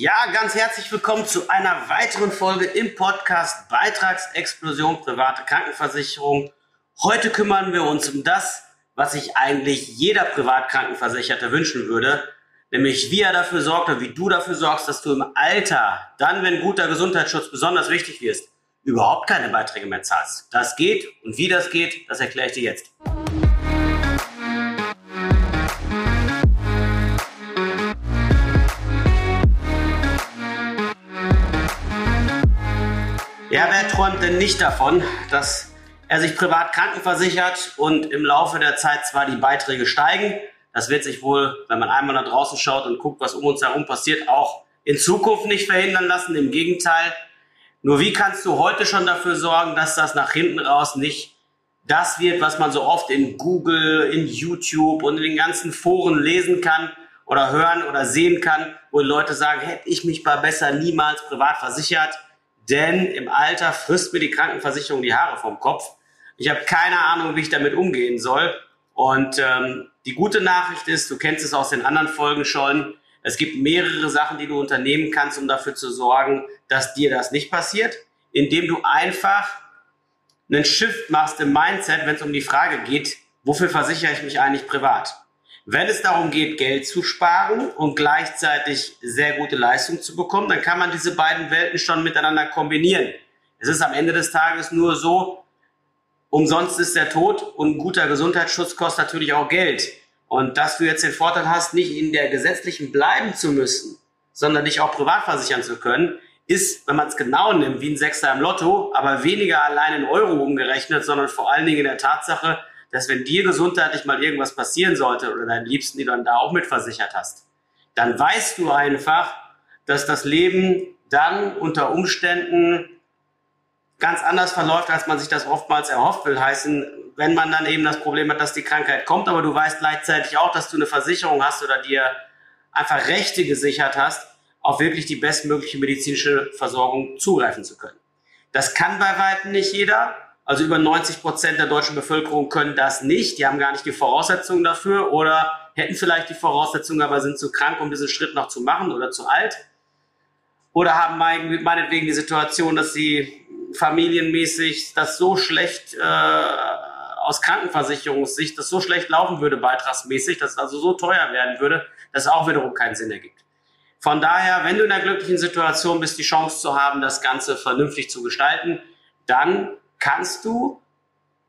Ja, ganz herzlich willkommen zu einer weiteren Folge im Podcast Beitragsexplosion private Krankenversicherung. Heute kümmern wir uns um das, was sich eigentlich jeder Privatkrankenversicherte wünschen würde, nämlich wie er dafür sorgt oder wie du dafür sorgst, dass du im Alter, dann wenn guter Gesundheitsschutz besonders wichtig wirst, überhaupt keine Beiträge mehr zahlst. Das geht und wie das geht, das erkläre ich dir jetzt. Ja, wer träumt denn nicht davon, dass er sich privat krankenversichert und im Laufe der Zeit zwar die Beiträge steigen, das wird sich wohl, wenn man einmal nach draußen schaut und guckt, was um uns herum passiert, auch in Zukunft nicht verhindern lassen. Im Gegenteil. Nur wie kannst du heute schon dafür sorgen, dass das nach hinten raus nicht das wird, was man so oft in Google, in YouTube und in den ganzen Foren lesen kann oder hören oder sehen kann, wo Leute sagen, hätte ich mich mal besser niemals privat versichert denn im Alter frisst mir die Krankenversicherung die Haare vom Kopf. Ich habe keine Ahnung, wie ich damit umgehen soll. Und ähm, die gute Nachricht ist, du kennst es aus den anderen Folgen schon, es gibt mehrere Sachen, die du unternehmen kannst, um dafür zu sorgen, dass dir das nicht passiert, indem du einfach einen Shift machst im Mindset, wenn es um die Frage geht, wofür versichere ich mich eigentlich privat? Wenn es darum geht, Geld zu sparen und gleichzeitig sehr gute Leistung zu bekommen, dann kann man diese beiden Welten schon miteinander kombinieren. Es ist am Ende des Tages nur so, umsonst ist der Tod und guter Gesundheitsschutz kostet natürlich auch Geld. Und dass du jetzt den Vorteil hast, nicht in der gesetzlichen bleiben zu müssen, sondern dich auch privat versichern zu können, ist, wenn man es genau nimmt, wie ein Sechster im Lotto, aber weniger allein in Euro umgerechnet, sondern vor allen Dingen in der Tatsache, dass wenn dir gesundheitlich mal irgendwas passieren sollte oder deinen Liebsten, die du dann da auch mitversichert hast, dann weißt du einfach, dass das Leben dann unter Umständen ganz anders verläuft, als man sich das oftmals erhofft will. Heißen, wenn man dann eben das Problem hat, dass die Krankheit kommt, aber du weißt gleichzeitig auch, dass du eine Versicherung hast oder dir einfach Rechte gesichert hast, auf wirklich die bestmögliche medizinische Versorgung zugreifen zu können. Das kann bei weitem nicht jeder. Also über 90 Prozent der deutschen Bevölkerung können das nicht. Die haben gar nicht die Voraussetzungen dafür oder hätten vielleicht die Voraussetzungen, aber sind zu krank, um diesen Schritt noch zu machen oder zu alt. Oder haben meinetwegen die Situation, dass sie familienmäßig das so schlecht äh, aus Krankenversicherungssicht, das so schlecht laufen würde beitragsmäßig, dass es also so teuer werden würde, dass es auch wiederum keinen Sinn ergibt. Von daher, wenn du in der glücklichen Situation bist, die Chance zu haben, das Ganze vernünftig zu gestalten, dann kannst du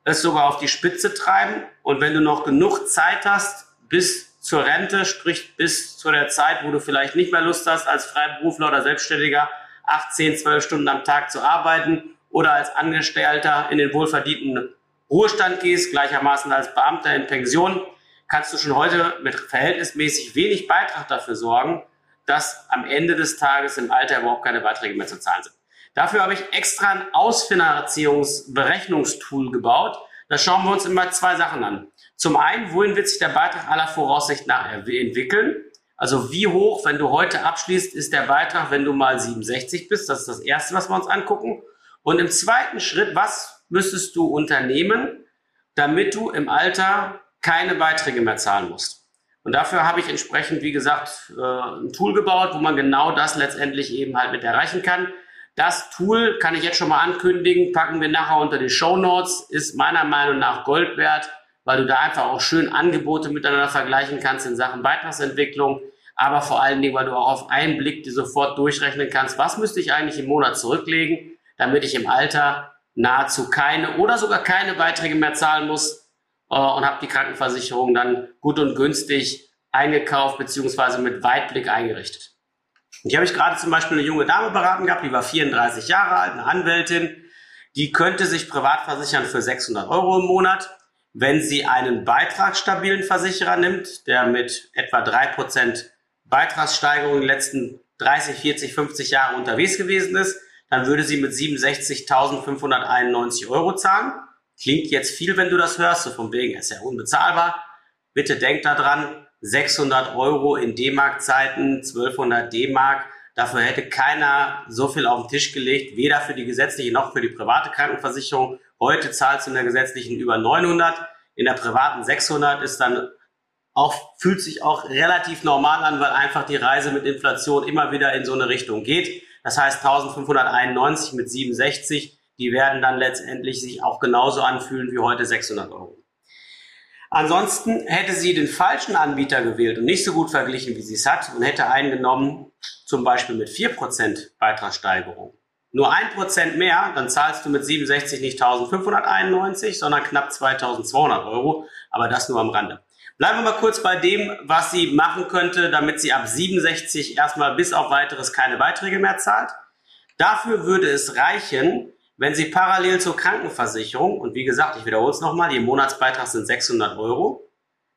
es sogar auf die Spitze treiben. Und wenn du noch genug Zeit hast, bis zur Rente, sprich bis zu der Zeit, wo du vielleicht nicht mehr Lust hast, als Freiberufler oder Selbstständiger 8, 10, 12 Stunden am Tag zu arbeiten oder als Angestellter in den wohlverdienten Ruhestand gehst, gleichermaßen als Beamter in Pension, kannst du schon heute mit verhältnismäßig wenig Beitrag dafür sorgen, dass am Ende des Tages im Alter überhaupt keine Beiträge mehr zu zahlen sind. Dafür habe ich extra ein Ausfinanzierungsberechnungstool gebaut. Da schauen wir uns immer zwei Sachen an. Zum einen, wohin wird sich der Beitrag aller Voraussicht nach entwickeln? Also wie hoch, wenn du heute abschließt, ist der Beitrag, wenn du mal 67 bist? Das ist das Erste, was wir uns angucken. Und im zweiten Schritt, was müsstest du unternehmen, damit du im Alter keine Beiträge mehr zahlen musst? Und dafür habe ich entsprechend, wie gesagt, äh, ein Tool gebaut, wo man genau das letztendlich eben halt mit erreichen kann. Das Tool kann ich jetzt schon mal ankündigen, packen wir nachher unter die Show Notes, ist meiner Meinung nach Gold wert, weil du da einfach auch schön Angebote miteinander vergleichen kannst in Sachen Beitragsentwicklung, aber vor allen Dingen, weil du auch auf einen Blick dir sofort durchrechnen kannst, was müsste ich eigentlich im Monat zurücklegen, damit ich im Alter nahezu keine oder sogar keine Beiträge mehr zahlen muss äh, und habe die Krankenversicherung dann gut und günstig eingekauft beziehungsweise mit Weitblick eingerichtet. Und hier habe ich gerade zum Beispiel eine junge Dame beraten gehabt, die war 34 Jahre alt, eine Anwältin, die könnte sich privat versichern für 600 Euro im Monat, wenn sie einen beitragsstabilen Versicherer nimmt, der mit etwa 3% Beitragssteigerung in den letzten 30, 40, 50 Jahren unterwegs gewesen ist, dann würde sie mit 67.591 Euro zahlen. Klingt jetzt viel, wenn du das hörst, so von wegen, ist ja unbezahlbar. Bitte denk daran, 600 Euro in D-Mark-Zeiten, 1200 D-Mark. Dafür hätte keiner so viel auf den Tisch gelegt, weder für die gesetzliche noch für die private Krankenversicherung. Heute zahlst du in der gesetzlichen über 900, in der privaten 600 ist dann auch, fühlt sich auch relativ normal an, weil einfach die Reise mit Inflation immer wieder in so eine Richtung geht. Das heißt 1591 mit 67, die werden dann letztendlich sich auch genauso anfühlen wie heute 600 Euro. Ansonsten hätte sie den falschen Anbieter gewählt und nicht so gut verglichen, wie sie es hat und hätte einen genommen, zum Beispiel mit 4% Beitragssteigerung. Nur 1% mehr, dann zahlst du mit 67 nicht 1591, sondern knapp 2200 Euro, aber das nur am Rande. Bleiben wir mal kurz bei dem, was sie machen könnte, damit sie ab 67 erstmal bis auf weiteres keine Beiträge mehr zahlt. Dafür würde es reichen, wenn Sie parallel zur Krankenversicherung, und wie gesagt, ich wiederhole es nochmal, Ihr Monatsbeitrag sind 600 Euro,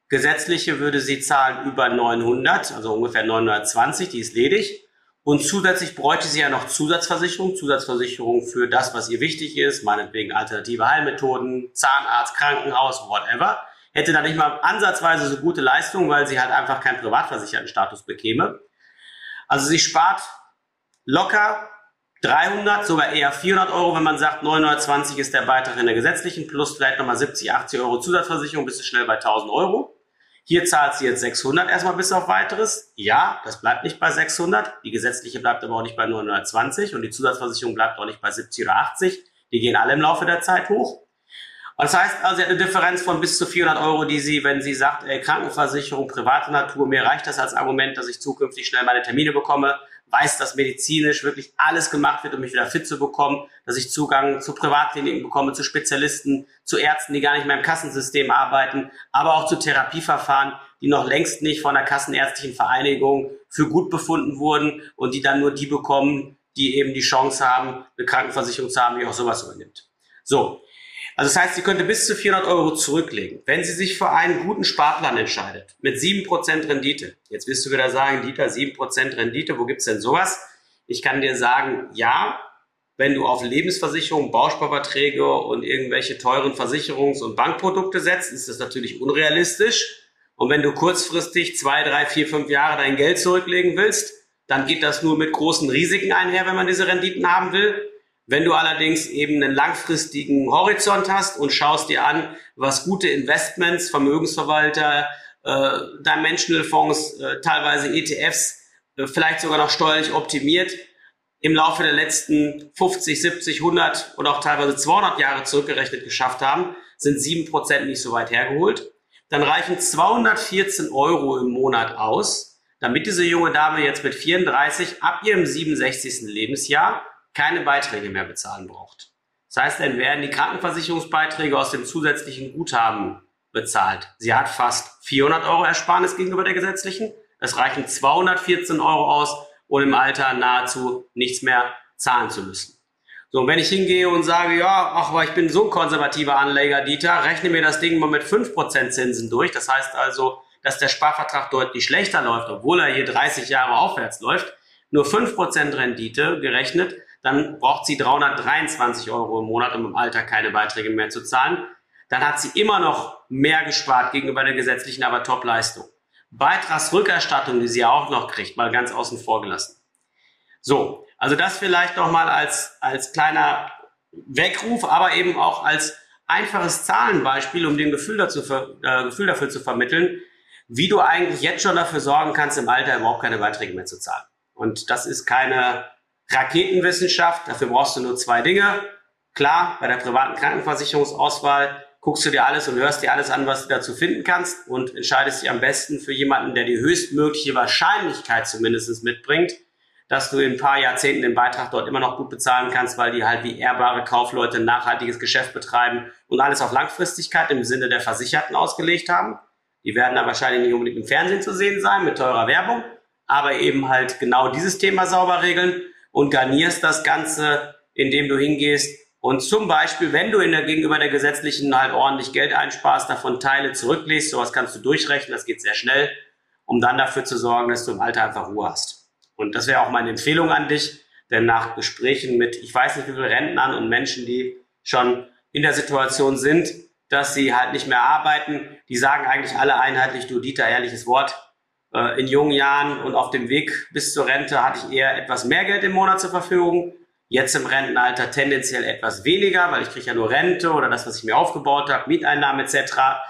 gesetzliche würde sie zahlen über 900, also ungefähr 920, die ist ledig. Und zusätzlich bräuchte sie ja noch Zusatzversicherung, Zusatzversicherung für das, was ihr wichtig ist, meinetwegen alternative Heilmethoden, Zahnarzt, Krankenhaus, whatever. Hätte da nicht mal ansatzweise so gute Leistungen, weil sie halt einfach keinen privatversicherten Status bekäme. Also sie spart locker 300, sogar eher 400 Euro, wenn man sagt, 920 ist der Beitrag in der gesetzlichen, plus vielleicht nochmal 70, 80 Euro Zusatzversicherung, bist du schnell bei 1000 Euro. Hier zahlt sie jetzt 600 erstmal bis auf weiteres. Ja, das bleibt nicht bei 600. Die gesetzliche bleibt aber auch nicht bei 920 und die Zusatzversicherung bleibt auch nicht bei 70 oder 80. Die gehen alle im Laufe der Zeit hoch. Und das heißt also, sie hat eine Differenz von bis zu 400 Euro, die sie, wenn sie sagt, ey, Krankenversicherung, private Natur, mir reicht das als Argument, dass ich zukünftig schnell meine Termine bekomme, weiß, dass medizinisch wirklich alles gemacht wird, um mich wieder fit zu bekommen, dass ich Zugang zu Privatkliniken bekomme, zu Spezialisten, zu Ärzten, die gar nicht mehr im Kassensystem arbeiten, aber auch zu Therapieverfahren, die noch längst nicht von der Kassenärztlichen Vereinigung für gut befunden wurden und die dann nur die bekommen, die eben die Chance haben, eine Krankenversicherung zu haben, die auch sowas übernimmt. So, also das heißt, sie könnte bis zu 400 Euro zurücklegen, wenn sie sich für einen guten Sparplan entscheidet, mit 7% Rendite. Jetzt wirst du wieder sagen, Dieter, 7% Rendite, wo gibt's denn sowas? Ich kann dir sagen, ja, wenn du auf Lebensversicherung, Bausparverträge und irgendwelche teuren Versicherungs- und Bankprodukte setzt, ist das natürlich unrealistisch. Und wenn du kurzfristig zwei, drei, vier, fünf Jahre dein Geld zurücklegen willst, dann geht das nur mit großen Risiken einher, wenn man diese Renditen haben will. Wenn du allerdings eben einen langfristigen Horizont hast und schaust dir an, was gute Investments, Vermögensverwalter, äh, Dimensional-Fonds, äh, teilweise ETFs, äh, vielleicht sogar noch steuerlich optimiert, im Laufe der letzten 50, 70, 100 oder auch teilweise 200 Jahre zurückgerechnet geschafft haben, sind 7% nicht so weit hergeholt. Dann reichen 214 Euro im Monat aus, damit diese junge Dame jetzt mit 34 ab ihrem 67. Lebensjahr keine Beiträge mehr bezahlen braucht. Das heißt, dann werden die Krankenversicherungsbeiträge aus dem zusätzlichen Guthaben bezahlt. Sie hat fast 400 Euro Ersparnis gegenüber der gesetzlichen. Es reichen 214 Euro aus, um im Alter nahezu nichts mehr zahlen zu müssen. So, und wenn ich hingehe und sage, ja, ach, aber ich bin so ein konservativer Anleger, Dieter, rechne mir das Ding mal mit 5% Zinsen durch. Das heißt also, dass der Sparvertrag deutlich schlechter läuft, obwohl er hier 30 Jahre aufwärts läuft. Nur 5% Rendite gerechnet, dann braucht sie 323 Euro im Monat, um im Alter keine Beiträge mehr zu zahlen. Dann hat sie immer noch mehr gespart gegenüber der gesetzlichen, aber Top-Leistung. Beitragsrückerstattung, die sie ja auch noch kriegt, mal ganz außen vor gelassen. So, also das vielleicht noch mal als, als kleiner Weckruf, aber eben auch als einfaches Zahlenbeispiel, um dem Gefühl, dazu, äh, Gefühl dafür zu vermitteln, wie du eigentlich jetzt schon dafür sorgen kannst, im Alter überhaupt keine Beiträge mehr zu zahlen. Und das ist keine Raketenwissenschaft, dafür brauchst du nur zwei Dinge. Klar, bei der privaten Krankenversicherungsauswahl guckst du dir alles und hörst dir alles an, was du dazu finden kannst und entscheidest dich am besten für jemanden, der die höchstmögliche Wahrscheinlichkeit zumindest mitbringt, dass du in ein paar Jahrzehnten den Beitrag dort immer noch gut bezahlen kannst, weil die halt wie ehrbare Kaufleute ein nachhaltiges Geschäft betreiben und alles auf Langfristigkeit im Sinne der Versicherten ausgelegt haben. Die werden dann wahrscheinlich nicht unbedingt im Fernsehen zu sehen sein mit teurer Werbung, aber eben halt genau dieses Thema sauber regeln und garnierst das Ganze, indem du hingehst und zum Beispiel, wenn du in der, gegenüber der gesetzlichen halt ordentlich Geld einsparst, davon Teile zurücklegst, sowas kannst du durchrechnen, das geht sehr schnell, um dann dafür zu sorgen, dass du im Alter einfach Ruhe hast. Und das wäre auch meine Empfehlung an dich, denn nach Gesprächen mit, ich weiß nicht wie viele Rentnern und Menschen, die schon in der Situation sind, dass sie halt nicht mehr arbeiten, die sagen eigentlich alle einheitlich, du Dieter, ehrliches Wort, äh, in jungen Jahren und auf dem Weg bis zur Rente hatte ich eher etwas mehr Geld im Monat zur Verfügung. Jetzt im Rentenalter tendenziell etwas weniger, weil ich kriege ja nur Rente oder das, was ich mir aufgebaut habe, Mieteinnahmen etc. habe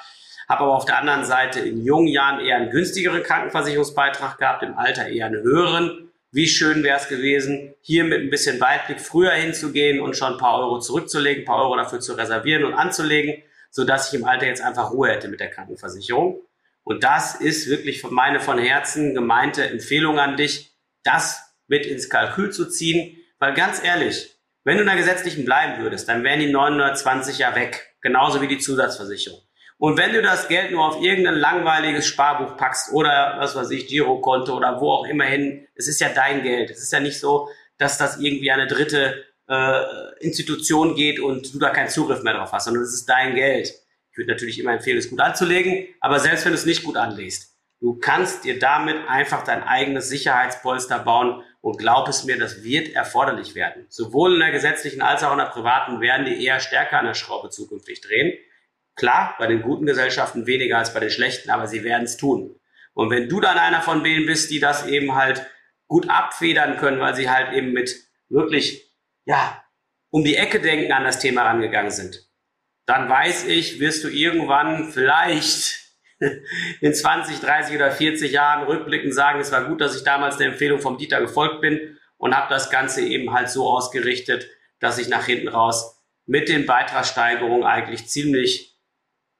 aber auf der anderen Seite in jungen Jahren eher einen günstigeren Krankenversicherungsbeitrag gehabt, im Alter eher einen höheren. Wie schön wäre es gewesen, hier mit ein bisschen Weitblick früher hinzugehen und schon ein paar Euro zurückzulegen, ein paar Euro dafür zu reservieren und anzulegen, sodass ich im Alter jetzt einfach Ruhe hätte mit der Krankenversicherung. Und das ist wirklich meine von Herzen gemeinte Empfehlung an dich, das mit ins Kalkül zu ziehen, weil ganz ehrlich, wenn du in der gesetzlichen bleiben würdest, dann wären die 920 ja weg, genauso wie die Zusatzversicherung. Und wenn du das Geld nur auf irgendein langweiliges Sparbuch packst oder was weiß ich, Girokonto oder wo auch immer hin, es ist ja dein Geld. Es ist ja nicht so, dass das irgendwie eine dritte äh, Institution geht und du da keinen Zugriff mehr drauf hast, sondern es ist dein Geld. Ich würde natürlich immer empfehlen, es gut anzulegen, aber selbst wenn du es nicht gut anlegst, du kannst dir damit einfach dein eigenes Sicherheitspolster bauen und glaub es mir, das wird erforderlich werden. Sowohl in der gesetzlichen als auch in der privaten werden die eher stärker an der Schraube zukünftig drehen. Klar, bei den guten Gesellschaften weniger als bei den schlechten, aber sie werden es tun. Und wenn du dann einer von denen bist, die das eben halt gut abfedern können, weil sie halt eben mit wirklich, ja, um die Ecke denken an das Thema rangegangen sind, dann weiß ich, wirst du irgendwann vielleicht in 20, 30 oder 40 Jahren rückblickend sagen, es war gut, dass ich damals der Empfehlung vom Dieter gefolgt bin und habe das Ganze eben halt so ausgerichtet, dass ich nach hinten raus mit den Beitragssteigerungen eigentlich ziemlich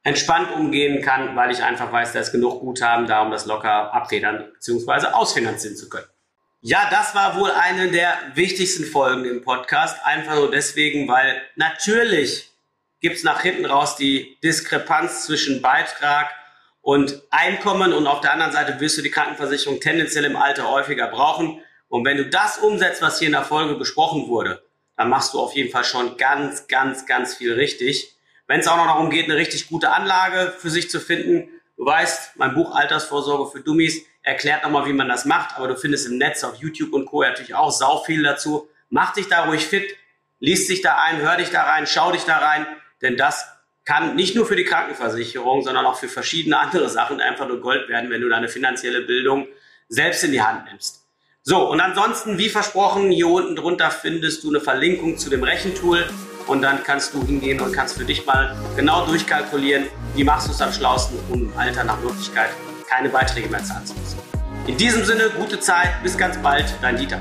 entspannt umgehen kann, weil ich einfach weiß, da ist genug Guthaben da, um das locker abfedern bzw. ausfinanzieren zu können. Ja, das war wohl eine der wichtigsten Folgen im Podcast. Einfach nur deswegen, weil natürlich gibt es nach hinten raus die Diskrepanz zwischen Beitrag und Einkommen und auf der anderen Seite wirst du die Krankenversicherung tendenziell im Alter häufiger brauchen. Und wenn du das umsetzt, was hier in der Folge besprochen wurde, dann machst du auf jeden Fall schon ganz, ganz, ganz viel richtig. Wenn es auch noch darum geht, eine richtig gute Anlage für sich zu finden, du weißt, mein Buch Altersvorsorge für Dummies erklärt nochmal, wie man das macht, aber du findest im Netz auf YouTube und Co. natürlich auch sau viel dazu. Mach dich da ruhig fit, liest dich da ein, hör dich da rein, schau dich da rein, denn das kann nicht nur für die Krankenversicherung, sondern auch für verschiedene andere Sachen einfach nur Gold werden, wenn du deine finanzielle Bildung selbst in die Hand nimmst. So, und ansonsten, wie versprochen, hier unten drunter findest du eine Verlinkung zu dem Rechentool und dann kannst du hingehen und kannst für dich mal genau durchkalkulieren, wie machst du es am schlausten, um im Alter nach Möglichkeit keine Beiträge mehr zahlen zu müssen. In diesem Sinne, gute Zeit, bis ganz bald, dein Dieter.